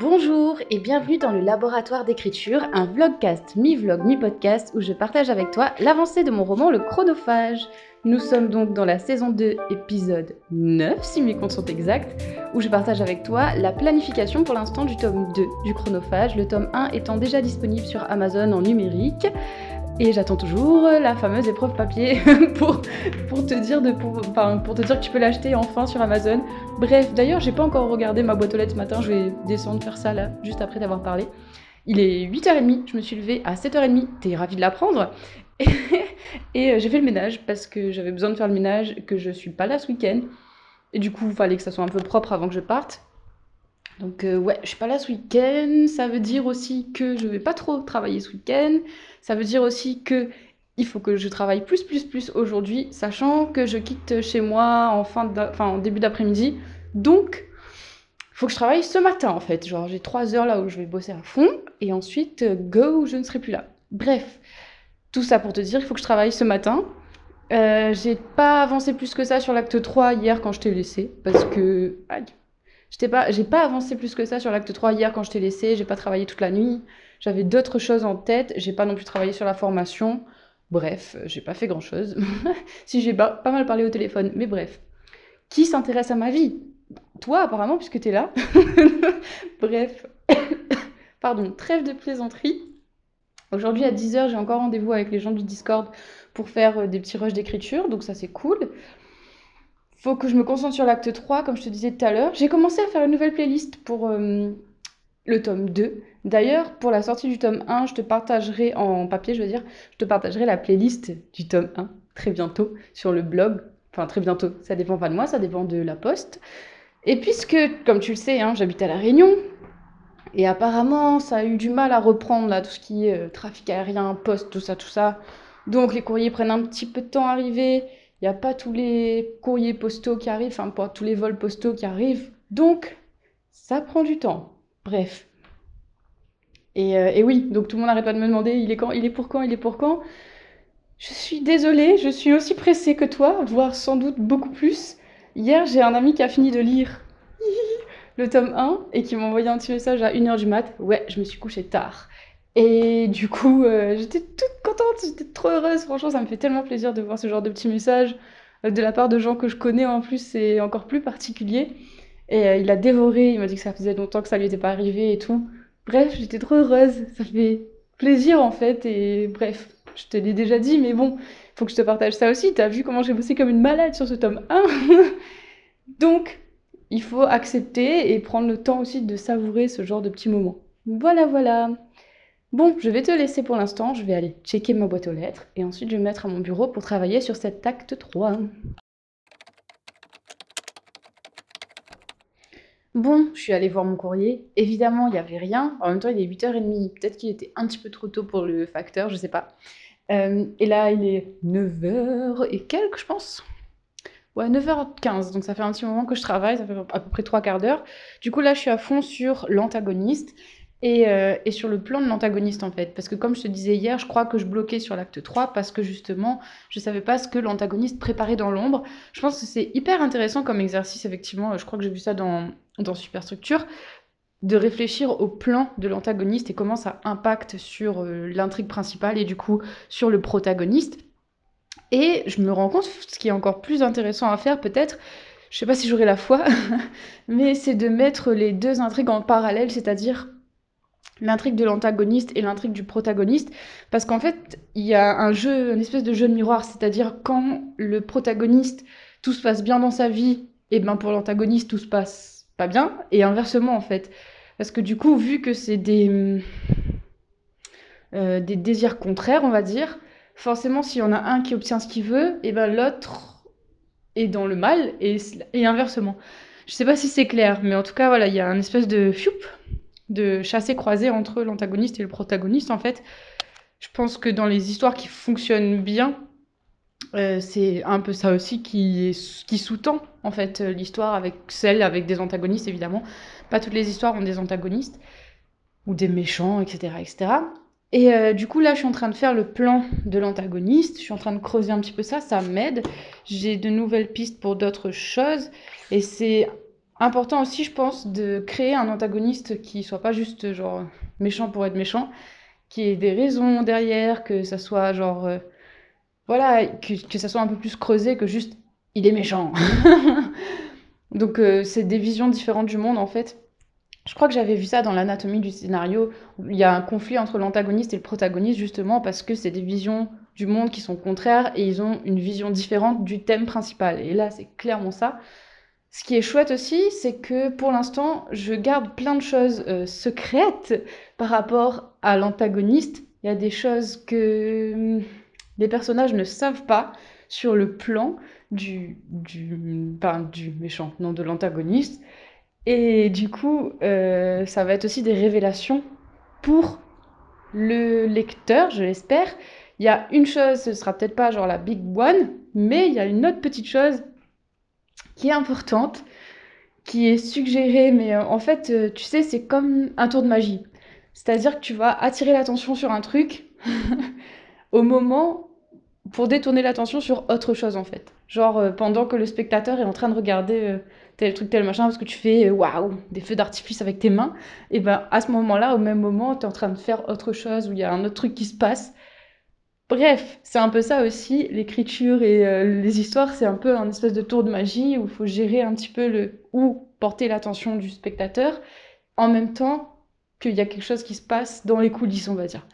Bonjour et bienvenue dans le laboratoire d'écriture, un vlogcast, mi-vlog, mi-podcast où je partage avec toi l'avancée de mon roman Le Chronophage. Nous sommes donc dans la saison 2, épisode 9, si mes comptes sont exacts, où je partage avec toi la planification pour l'instant du tome 2 du Chronophage, le tome 1 étant déjà disponible sur Amazon en numérique. Et j'attends toujours la fameuse épreuve papier pour, pour, te dire de, pour, te dire que tu peux l'acheter enfin sur Amazon. Bref, d'ailleurs, j'ai pas encore regardé ma boîte aux lettres ce matin, je vais descendre faire ça là, juste après t'avoir parlé. Il est 8h30, je me suis levée à 7h30, t'es ravie de l'apprendre Et, euh, j'ai fait le ménage parce que j'avais besoin de faire le ménage, que je suis pas là ce week-end. Et du coup, il fallait que ça soit un peu propre avant que je parte. Donc euh, ouais, je suis pas là ce week-end. Ça veut dire aussi que je vais pas trop travailler ce week-end. Ça veut dire aussi que il faut que je travaille plus, plus, plus aujourd'hui, sachant que je quitte chez moi en, fin en début d'après-midi. Donc, faut que je travaille ce matin en fait. Genre, j'ai trois heures là où je vais bosser à fond, et ensuite, euh, go, je ne serai plus là. Bref, tout ça pour te dire, il faut que je travaille ce matin. Euh, j'ai pas avancé plus que ça sur l'acte 3 hier quand je t'ai laissé, parce que. Aïe. Pas, j'ai pas avancé plus que ça sur l'acte 3 hier quand je t'ai laissé, j'ai pas travaillé toute la nuit. J'avais d'autres choses en tête, j'ai pas non plus travaillé sur la formation. Bref, j'ai pas fait grand chose. si j'ai pas, pas mal parlé au téléphone, mais bref. Qui s'intéresse à ma vie? Toi, apparemment, puisque t'es là. bref. Pardon, trêve de plaisanterie. Aujourd'hui, à 10h, j'ai encore rendez-vous avec les gens du Discord pour faire euh, des petits rushs d'écriture, donc ça c'est cool. Faut que je me concentre sur l'acte 3, comme je te disais tout à l'heure. J'ai commencé à faire une nouvelle playlist pour euh, le tome 2. D'ailleurs, pour la sortie du tome 1, je te partagerai en papier, je veux dire, je te partagerai la playlist du tome 1 très bientôt sur le blog. Enfin, très bientôt, ça dépend pas de moi, ça dépend de la poste. Et puisque, comme tu le sais, hein, j'habite à La Réunion, et apparemment, ça a eu du mal à reprendre là, tout ce qui est euh, trafic aérien, poste, tout ça, tout ça. Donc les courriers prennent un petit peu de temps à arriver. N'y a pas tous les courriers postaux qui arrivent, enfin pas tous les vols postaux qui arrivent. Donc ça prend du temps. Bref. Et, euh, oui, donc tout le monde n'arrête pas de me demander il est quand, il est pour quand, il est pour quand. Je suis désolée, je suis aussi pressée que toi, voire sans doute beaucoup plus. Hier, j'ai un ami qui a fini de lire le tome 1 et qui m'a envoyé un petit message à 1h du mat. Ouais, je me suis couchée tard. Et du coup, euh, j'étais toute contente, j'étais trop heureuse. Franchement, ça me fait tellement plaisir de voir ce genre de petits messages euh, de la part de gens que je connais en plus, c'est encore plus particulier. Et euh, il a dévoré, il m'a dit que ça faisait longtemps que ça lui était pas arrivé et tout. Bref, j'étais trop heureuse, ça fait plaisir en fait. Et bref, je te l'ai déjà dit, mais bon, faut que je te partage ça aussi. T'as vu comment j'ai bossé comme une malade sur ce tome 1 Donc, il faut accepter et prendre le temps aussi de savourer ce genre de petits moments. Voilà, voilà. Bon, je vais te laisser pour l'instant, je vais aller checker ma boîte aux lettres et ensuite je vais me mettre à mon bureau pour travailler sur cet acte 3. Bon, je suis allée voir mon courrier. Évidemment, il n'y avait rien. En même temps, il est 8h30. Peut-être qu'il était un petit peu trop tôt pour le facteur, je sais pas. Euh, et là, il est 9h et quelques, je pense. Ouais, 9h15, donc ça fait un petit moment que je travaille, ça fait à peu près trois quarts d'heure. Du coup, là, je suis à fond sur l'antagoniste et, euh, et, sur le plan de l'antagoniste, en fait. Parce que comme je te disais hier, je crois que je bloquais sur l'acte 3 parce que justement, je savais pas ce que l'antagoniste préparait dans l'ombre. Je pense que c'est hyper intéressant comme exercice, effectivement. Je crois que j'ai vu ça dans, dans Superstructure de réfléchir au plan de l'antagoniste et comment ça impacte sur euh, l'intrigue principale et du coup sur le protagoniste. Et je me rends compte, ce qui est encore plus intéressant à faire peut-être, je sais pas si j'aurai la foi, mais c'est de mettre les deux intrigues en parallèle, c'est-à-dire l'intrigue de l'antagoniste et l'intrigue du protagoniste, parce qu'en fait, il y a un jeu, une espèce de jeu de miroir, c'est-à-dire quand le protagoniste, tout se passe bien dans sa vie, et ben pour l'antagoniste, tout se passe pas bien, et inversement en fait. Parce que du coup, vu que c'est des, euh, des désirs contraires, on va dire, forcément, s'il y en a un qui obtient ce qu'il veut, et ben l'autre est dans le mal et, inversement. Je sais pas si c'est clair, mais en tout cas, voilà, il y a un espèce de fioup, de chassé croisé entre l'antagoniste et le protagoniste. En fait, je pense que dans les histoires qui fonctionnent bien, euh, c'est un peu ça aussi qui, qui sous-tend en fait l'histoire avec celle avec des antagonistes évidemment. Pas toutes les histoires ont des antagonistes ou des méchants, etc., etc. Et euh, du coup, là, je suis en train de faire le plan de l'antagoniste. Je suis en train de creuser un petit peu ça. Ça m'aide. J'ai de nouvelles pistes pour d'autres choses. Et c'est important aussi, je pense, de créer un antagoniste qui soit pas juste genre méchant pour être méchant, qui ait des raisons derrière, que ça soit genre euh, voilà, que, ça soit un peu plus creusé que juste il est méchant. Donc euh, c'est des visions différentes du monde en fait. Je crois que j'avais vu ça dans l'anatomie du scénario. Il y a un conflit entre l'antagoniste et le protagoniste justement parce que c'est des visions du monde qui sont contraires et ils ont une vision différente du thème principal. Et là, c'est clairement ça. Ce qui est chouette aussi, c'est que pour l'instant, je garde plein de choses euh, secrètes par rapport à l'antagoniste. Il y a des choses que hum, les personnages ne savent pas sur le plan du, du, du méchant, non de l'antagoniste. Et du coup, euh, ça va être aussi des révélations pour le lecteur, je l'espère. Il y a une chose, ce sera peut-être pas genre la big one, mais il y a une autre petite chose qui est importante, qui est suggérée, mais euh, en fait, euh, tu sais, c'est comme un tour de magie. C'est-à-dire que tu vas attirer l'attention sur un truc au moment pour détourner l'attention sur autre chose en fait. Genre euh, pendant que le spectateur est en train de regarder tel truc, tel machin, parce que tu fais waouh, des feux d'artifice avec tes mains, et ben à ce moment-là, au même moment, tu es en train de faire autre chose, où il y a un autre truc qui se passe. Bref, c'est un peu ça aussi, l'écriture et les histoires, c'est un peu un espèce de tour de magie où il faut gérer un petit peu le où porter l'attention du spectateur, en même temps qu'il y a quelque chose qui se passe dans les coulisses, on va dire.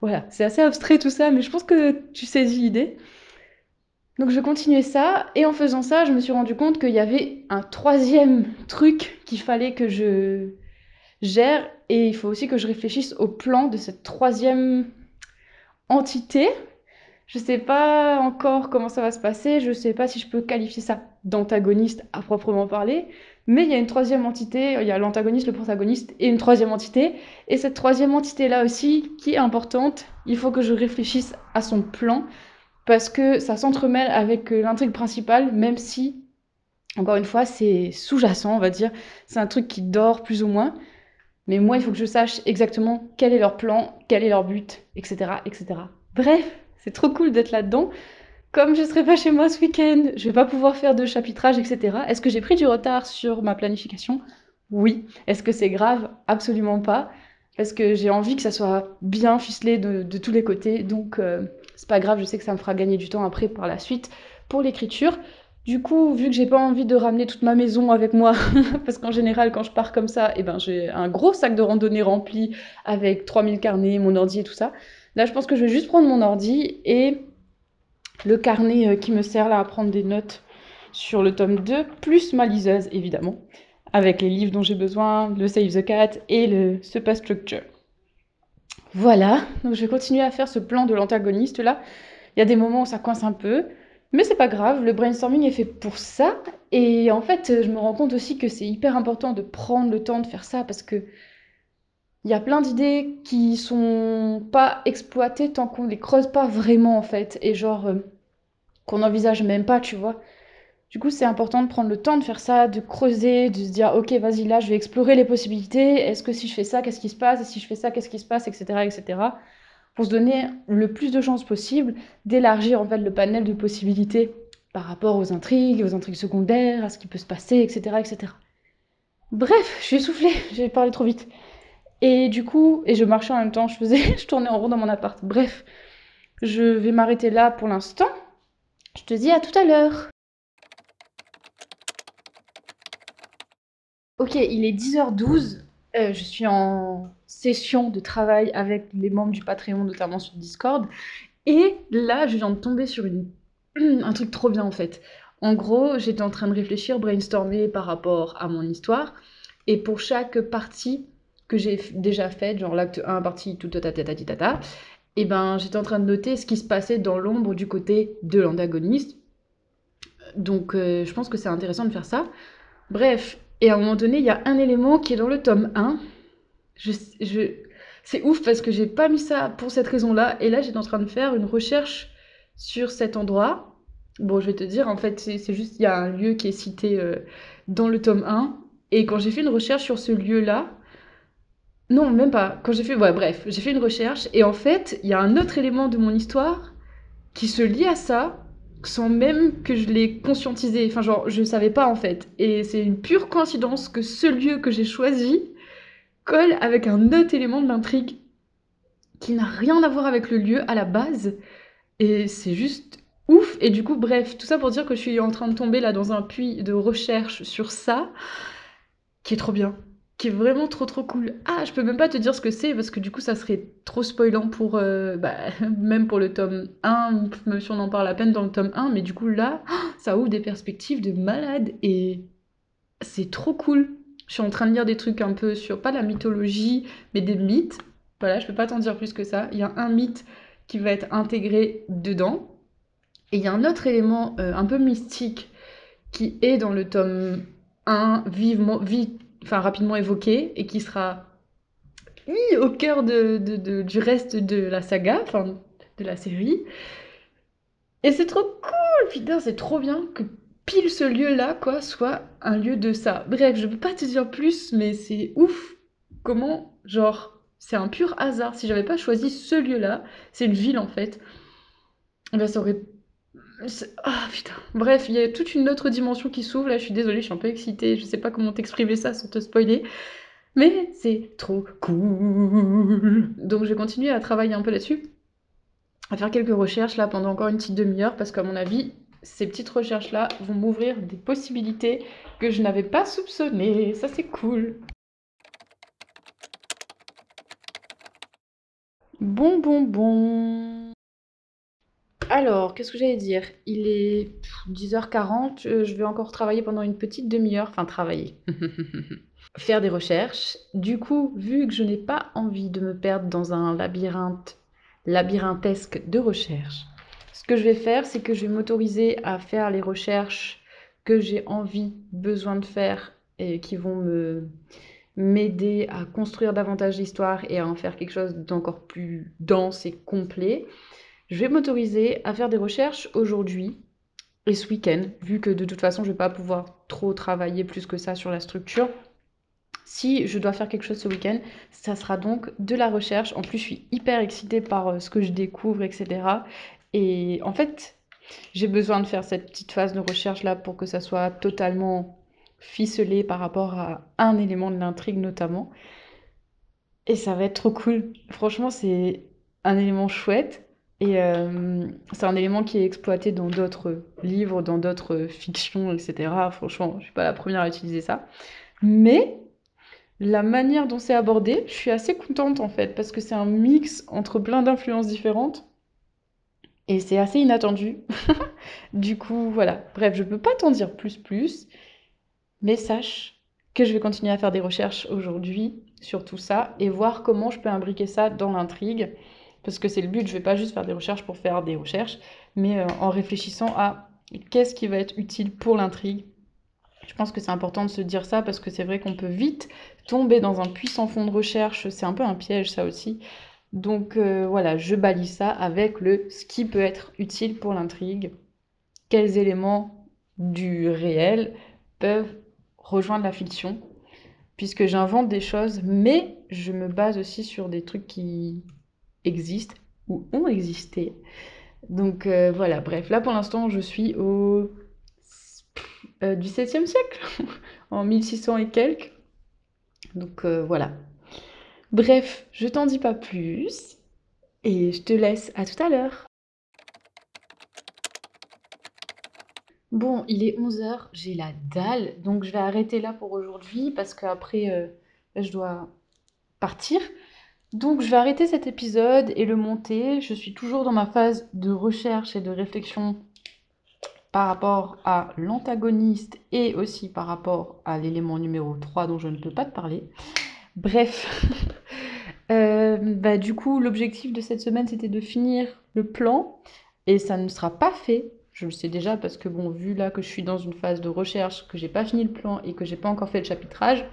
Voilà, c'est assez abstrait tout ça, mais je pense que tu saisis l'idée. Donc je continuais ça, et en faisant ça, je me suis rendu compte qu'il y avait un troisième truc qu'il fallait que je gère, et il faut aussi que je réfléchisse au plan de cette troisième entité. Je sais pas encore comment ça va se passer, je sais pas si je peux qualifier ça d'antagoniste à proprement parler, mais il y a une troisième entité, il y a l'antagoniste, le protagoniste et une troisième entité. Et cette troisième entité-là aussi, qui est importante, il faut que je réfléchisse à son plan, parce que ça s'entremêle avec l'intrigue principale, même si, encore une fois, c'est sous-jacent, on va dire. C'est un truc qui dort plus ou moins. Mais moi, il faut que je sache exactement quel est leur plan, quel est leur but, etc. etc. Bref, c'est trop cool d'être là-dedans comme je serai pas chez moi ce week-end, je vais pas pouvoir faire de chapitrage, etc. Est-ce que j'ai pris du retard sur ma planification? Oui. Est-ce que c'est grave? Absolument pas. Parce que j'ai envie que ça soit bien ficelé de, tous les côtés. Donc, euh, c'est pas grave, je sais que ça me fera gagner du temps après par la suite pour l'écriture. Du coup, vu que j'ai pas envie de ramener toute ma maison avec moi, parce qu'en général, quand je pars comme ça, eh ben, j'ai un gros sac de randonnée rempli avec 3000 carnets, mon ordi et tout ça. Là, je pense que je vais juste prendre mon ordi et le carnet euh, qui me sert là à prendre des notes sur le tome 2, plus ma liseuse évidemment, avec les livres dont j'ai besoin, le Save the Cat et le Structure. Voilà, donc je vais continuer à faire ce plan de l'antagoniste là. Il y a des moments où ça coince un peu, mais c'est pas grave, le brainstorming est fait pour ça. Et en fait, je me rends compte aussi que c'est hyper important de prendre le temps de faire ça parce que il y a plein d'idées qui sont pas exploitées tant qu'on les creuse pas vraiment en fait et genre euh, qu'on n'envisage même pas, tu vois. Du coup, c'est important de prendre le temps de faire ça, de creuser, de se dire OK, vas-y là, je vais explorer les possibilités. Est-ce que si je fais ça, qu'est-ce qui se passe? Et si je fais ça, qu'est-ce qui se passe, etc., etc. Pour se donner le plus de chances possible d'élargir en fait le panel de possibilités par rapport aux intrigues, aux intrigues secondaires, à ce qui peut se passer, etc., etc. Bref, je suis essoufflée, j'ai parlé trop vite. Et du coup, et je marchais en même temps, je faisais, je tournais en rond dans mon appart. Bref, je vais m'arrêter là pour l'instant. Je te dis à tout à l'heure. Ok, il est 10h12. Euh, je suis en session de travail avec les membres du Patreon, notamment sur Discord. Et là, je viens de tomber sur un truc trop bien en fait. En gros, j'étais en train de réfléchir, brainstormer par rapport à mon histoire. Et pour chaque partie, que j'ai déjà fait, genre l'acte 1, partie tout tata tata tata, et ben j'étais en train de noter ce qui se passait dans l'ombre du côté de l'antagoniste. Donc euh, je pense que c'est intéressant de faire ça. Bref, et à un moment donné, il y a un élément qui est dans le tome 1. Je, je... C'est ouf parce que j'ai pas mis ça pour cette raison-là. Et là, j'étais en train de faire une recherche sur cet endroit. Bon, je vais te dire, en fait, c'est juste, il y a un lieu qui est cité euh, dans le tome 1. Et quand j'ai fait une recherche sur ce lieu-là, non, même pas. Quand j'ai fait, bref, j'ai fait une recherche et en fait, il y a un autre élément de mon histoire qui se lie à ça sans même que je l'ai conscientisé. Enfin, genre, je savais pas en fait. Et c'est une pure coïncidence que ce lieu que j'ai choisi colle avec un autre élément de l'intrigue qui n'a rien à voir avec le lieu à la base. Et c'est juste ouf. Et du coup, bref, tout ça pour dire que je suis en train de tomber là dans un puits de recherche sur ça, qui est trop bien qui est vraiment trop trop cool. Ah, je peux même pas te dire ce que c'est parce que du coup ça serait trop spoilant pour euh, bah, même pour le tome 1, même si on en parle à peine dans le tome 1, mais du coup là, ça ouvre des perspectives de malade et c'est trop cool. Je suis en train de lire des trucs un peu sur pas la mythologie, mais des mythes. Voilà, je peux pas t'en dire plus que ça. Il y a un mythe qui va être intégré dedans. Et il y a un autre élément euh, un peu mystique qui est dans le tome 1, vivement, vite enfin rapidement évoqué et qui sera mis au cœur du reste de la saga, enfin de la série. Et c'est trop cool, putain, c'est trop bien que pile ce lieu-là, quoi, soit un lieu de ça. Bref, je peux pas te dire plus, mais c'est ouf comment, genre, c'est un pur hasard. Si j'avais pas choisi ce lieu-là, c'est une ville en fait, ben ça aurait ah putain. Bref, il y a toute une autre dimension qui s'ouvre. Là, je suis désolée, je suis un peu excitée. Je sais pas comment t'exprimer ça sans te spoiler. Mais c'est trop cool. Donc, je vais continuer à travailler un peu là-dessus. À faire quelques recherches là pendant encore une petite demi-heure. Parce qu'à mon avis, ces petites recherches-là vont m'ouvrir des possibilités que je n'avais pas soupçonnées. Ça, c'est cool. Bon, bon, bon. Alors, qu'est-ce que j'allais dire? Il est 10h40, euh, je vais encore travailler pendant une petite demi-heure, enfin travailler, faire des recherches. Du coup, vu que je n'ai pas envie de me perdre dans un labyrinthe labyrinthesque de recherche, ce que je vais faire, c'est que je vais m'autoriser à faire les recherches que j'ai envie, besoin de faire et qui vont me m'aider à construire davantage d'histoires et à en faire quelque chose d'encore plus dense et complet. Je vais m'autoriser à faire des recherches aujourd'hui et ce week-end, vu que de toute façon, je ne vais pas pouvoir trop travailler plus que ça sur la structure. Si je dois faire quelque chose ce week-end, ça sera donc de la recherche. En plus, je suis hyper excitée par euh, ce que je découvre, etc. Et en fait, j'ai besoin de faire cette petite phase de recherche là pour que ça soit totalement ficelé par rapport à un élément de l'intrigue notamment. Et ça va être trop cool. Franchement, c'est un élément chouette. Et euh, c'est un élément qui est exploité dans d'autres livres, dans d'autres fictions, etc. Franchement, je suis pas la première à utiliser ça. Mais la manière dont c'est abordé, je suis assez contente en fait, parce que c'est un mix entre plein d'influences différentes. Et c'est assez inattendu. du coup, voilà. Bref, je ne peux pas t'en dire plus plus. Mais sache que je vais continuer à faire des recherches aujourd'hui sur tout ça et voir comment je peux imbriquer ça dans l'intrigue parce que c'est le but, je ne vais pas juste faire des recherches pour faire des recherches, mais euh, en réfléchissant à qu'est-ce qui va être utile pour l'intrigue. Je pense que c'est important de se dire ça parce que c'est vrai qu'on peut vite tomber dans un puissant fond de recherche, c'est un peu un piège ça aussi. Donc euh, voilà, je balise ça avec le ce qui peut être utile pour l'intrigue, quels éléments du réel peuvent rejoindre la fiction, puisque j'invente des choses, mais je me base aussi sur des trucs qui, existent ou ont existé. Donc euh, voilà, bref, là pour l'instant je suis au euh, du 7e siècle, en 1600 et quelques. Donc euh, voilà. Bref, je t'en dis pas plus et je te laisse à tout à l'heure. Bon, il est 11h, j'ai la dalle, donc je vais arrêter là pour aujourd'hui parce qu'après je dois partir. Donc je vais arrêter cet épisode et le monter. Je suis toujours dans ma phase de recherche et de réflexion par rapport à l'antagoniste et aussi par rapport à l'élément numéro 3 dont je ne peux pas te parler. Bref, euh, bah, du coup l'objectif de cette semaine c'était de finir le plan et ça ne sera pas fait. Je le sais déjà parce que bon, vu là que je suis dans une phase de recherche, que j'ai pas fini le plan et que j'ai pas encore fait le chapitrage,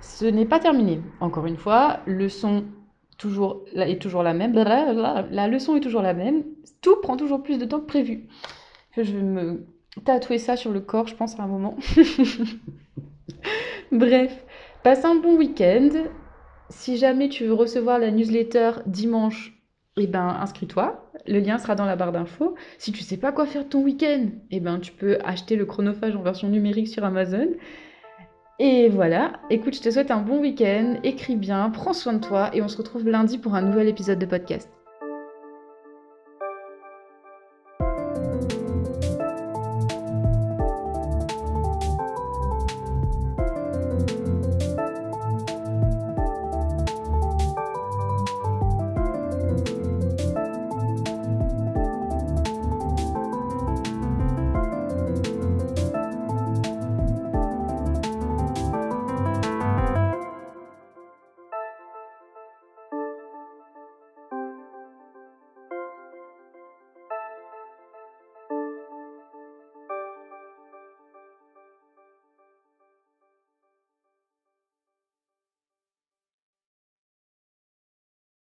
ce n'est pas terminé. Encore une fois, leçon toujours, est toujours la même. La leçon est toujours la même. Tout prend toujours plus de temps que prévu. Je vais me tatouer ça sur le corps, je pense, à un moment. Bref, passe un bon week-end. Si jamais tu veux recevoir la newsletter dimanche, eh ben, inscris-toi. Le lien sera dans la barre d'infos. Si tu sais pas quoi faire ton week-end, eh ben, tu peux acheter le chronophage en version numérique sur Amazon. Et voilà, écoute, je te souhaite un bon week-end, écris bien, prends soin de toi et on se retrouve lundi pour un nouvel épisode de podcast.